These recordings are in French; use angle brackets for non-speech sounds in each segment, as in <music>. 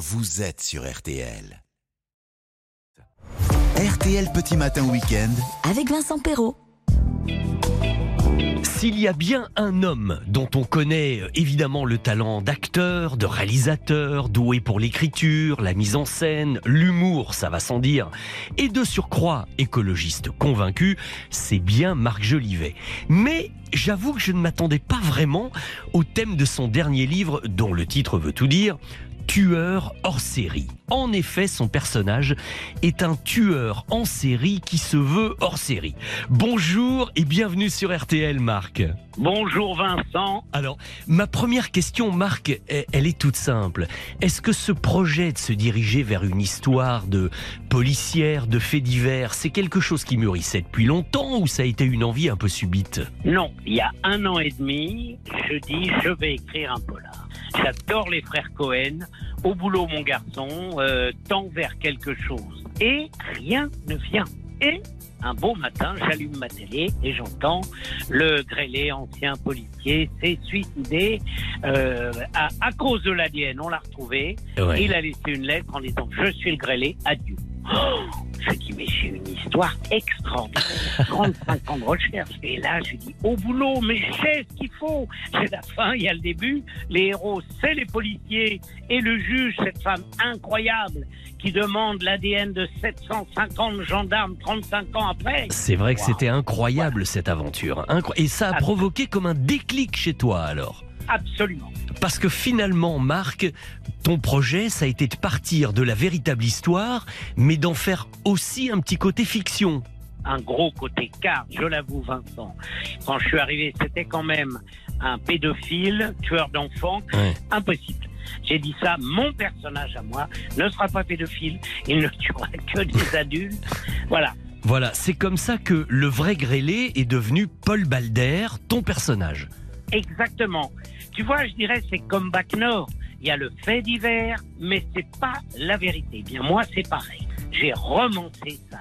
vous êtes sur RTL. RTL Petit Matin Week-end. avec Vincent Perrault. S'il y a bien un homme dont on connaît euh, évidemment le talent d'acteur, de réalisateur, doué pour l'écriture, la mise en scène, l'humour, ça va sans dire, et de surcroît écologiste convaincu, c'est bien Marc Jolivet. Mais j'avoue que je ne m'attendais pas vraiment au thème de son dernier livre, dont le titre veut tout dire, tueur hors série. En effet, son personnage est un tueur en série qui se veut hors série. Bonjour et bienvenue sur RTL, Marc. Bonjour Vincent. Alors, ma première question, Marc, elle est toute simple. Est-ce que ce projet de se diriger vers une histoire de policière, de faits divers, c'est quelque chose qui mûrissait depuis longtemps ou ça a été une envie un peu subite? Non, il y a un an et demi, je dis je vais écrire un polar. J'adore les frères Cohen. Au boulot, mon garçon, euh, tend vers quelque chose. Et rien ne vient. Et un beau matin, j'allume ma télé et j'entends le grêlé, ancien policier, s'est suicidé euh, à, à cause de l'ADN. On l'a retrouvé. Ouais. Il a laissé une lettre en disant Je suis le grêlé, adieu. Oh, je dis Mais j'ai une histoire extraordinaire. <laughs> 35 ans de recherche. Et là, je dis Au boulot, mais sais ce qu'il faut. C'est la fin, il y a le début. Les héros, c'est les policiers. Et le juge, cette femme incroyable qui demande l'ADN de 750 gendarmes 35 ans après. C'est vrai que Wow. c'était incroyable cette aventure. Incro- Et ça a Ah. provoqué comme un déclic chez toi alors Absolument. Parce que finalement, Marc, ton projet, ça a été de partir de la véritable histoire, mais d'en faire aussi un petit côté fiction. un gros côté car, je l'avoue Vincent, quand je suis arrivé, c'était quand même un pédophile, tueur d'enfants, Ouais. impossible. J'ai dit ça, mon personnage à moi ne sera pas pédophile, il ne tuera que des <laughs> adultes. Voilà, Voilà, c'est comme ça que le vrai grêlé est devenu Paul Balder, ton personnage. exactement. Tu vois, je dirais c'est comme Bac Nord. Il y a le fait divers, mais c'est pas la vérité. Eh Bien moi, c'est pareil. J'ai romancé ça.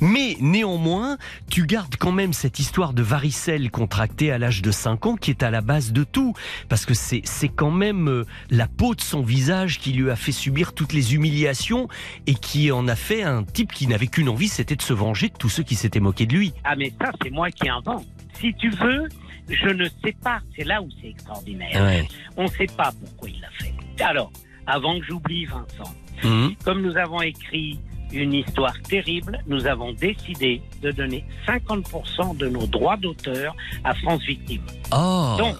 Mais néanmoins, tu gardes quand même cette histoire de varicelle contractée à l'âge de 5 ans qui est à la base de tout. Parce que c'est c'est quand même euh, la peau de son visage qui lui a fait subir toutes les humiliations et qui en a fait un type qui n'avait qu'une envie, c'était de se venger de tous ceux qui s'étaient moqués de lui. Ah mais ça, c'est moi qui invente. Si tu veux, je ne sais pas. C'est là où c'est extraordinaire. Ouais. On ne sait pas pourquoi il l'a fait. Alors, avant que j'oublie Vincent, Mhm. comme nous avons écrit une histoire terrible, nous avons décidé de donner 50% de nos droits d'auteur à France Victime. Oh Donc,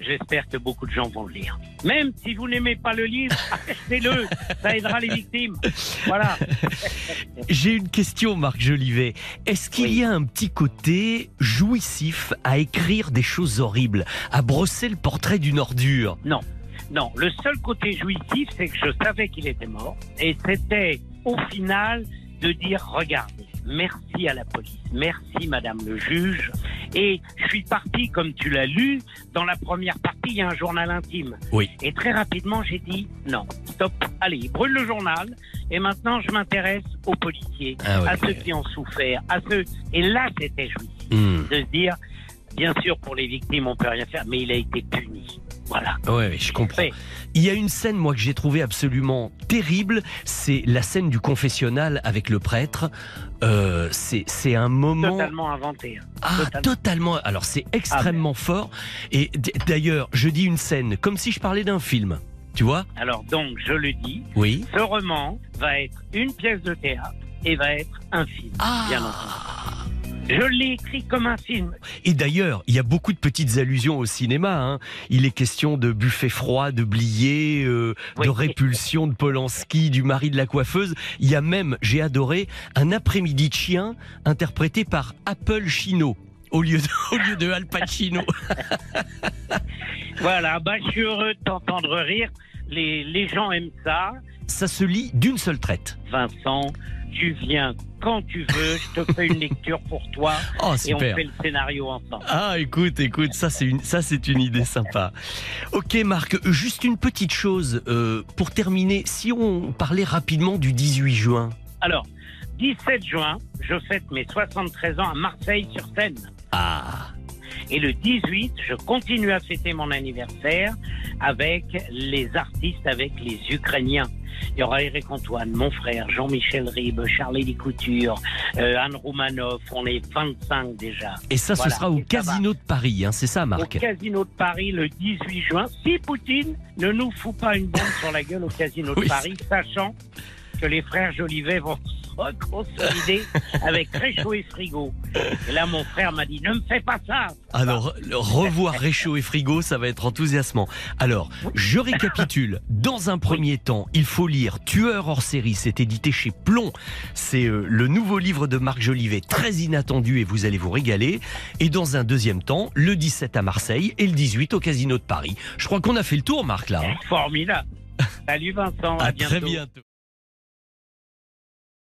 j'espère que beaucoup de gens vont le lire. Même si vous n'aimez pas le livre, <laughs> achetez-le, ça aidera les victimes. Voilà. <laughs> J'ai une question, Marc Jolivet. Est-ce qu'il Oui. y a un petit côté jouissif à écrire des choses horribles, à brosser le portrait d'une ordure? Non, non. Le seul côté jouissif, c'est que je savais qu'il était mort. Et c'était, au final, de dire, regardez, merci à la police, merci Madame le juge. Et je suis parti, comme tu l'as lu, dans la première partie, il y a un journal intime. Oui. Et très rapidement, j'ai dit, non, stop, allez, brûle le journal. Et maintenant, je m'intéresse aux policiers, Ah ouais, à ceux qui ont souffert, à ceux... Et là, c'était jouissif Hmm. de se dire, bien sûr, pour les victimes, on peut rien faire, mais il a été puni. Voilà. Ouais, ouais, je comprends. Il y a une scène, moi, que j'ai trouvé absolument terrible. C'est la scène du confessionnal avec le prêtre. Euh, c'est un moment. Totalement inventé. hein. Ah, totalement. totalement. Alors, c'est extrêmement fort. Et d'ailleurs, je dis une scène comme si je parlais d'un film. Tu vois? Alors donc, je le dis, Oui. ce roman va être une pièce de théâtre et va être un film, bien entendu. Je l'ai écrit comme un film. Et d'ailleurs, il y a beaucoup de petites allusions au cinéma. hein. Il est question de buffet froid, de Blier, euh, Oui. de répulsion de Polanski, du mari de la coiffeuse. Il y a même, j'ai adoré, un après-midi de chien interprété par Apple Chino. Au lieu, de, <laughs> au lieu de Al Pacino. <laughs> Voilà, bah, je suis heureux de t'entendre rire. Les, les gens aiment ça. Ça se lit d'une seule traite. Vincent, tu viens quand tu veux, je te fais une lecture pour toi <laughs> Oh, et on fait le scénario ensemble. Ah, écoute, écoute, ça c'est une, ça c'est une idée sympa. Ok, Marc, juste une petite chose euh, pour terminer. Si on parlait rapidement du 18 juin. Alors, 17 juin, je fête mes 73 ans à Marseille sur scène. Ah, Et le 18, je continue à fêter mon anniversaire avec les artistes, avec les Ukrainiens. Il y aura Eric Antoine, mon frère, Jean-Michel Ribes, Charlie Couture, euh, Anne Roumanoff. On est 25 déjà. Et ça, Voilà. ce sera au Casino de Paris, hein, c'est ça, Au Marc Casino de Paris le 18 juin. Si Poutine ne nous fout pas une bombe sur la gueule au Casino de Oui. Paris, sachant que les frères Jolivet vont se reconsolider <laughs> avec Réchaud et Frigo. Et là, mon frère m'a dit, ne me fais pas ça. Alors, revoir Réchaud et Frigo, ça va être enthousiasmant. Alors, je récapitule. Dans un premier temps, il faut lire Tueur hors série. C'est édité chez Plomb. C'est euh, le nouveau livre de Marc Jolivet, très inattendu et vous allez vous régaler. Et dans un deuxième temps, le 17 à Marseille et le 18 au Casino de Paris. Je crois qu'on a fait le tour, Marc, là. hein. Formidable. Salut Vincent, à, À bientôt. très bientôt.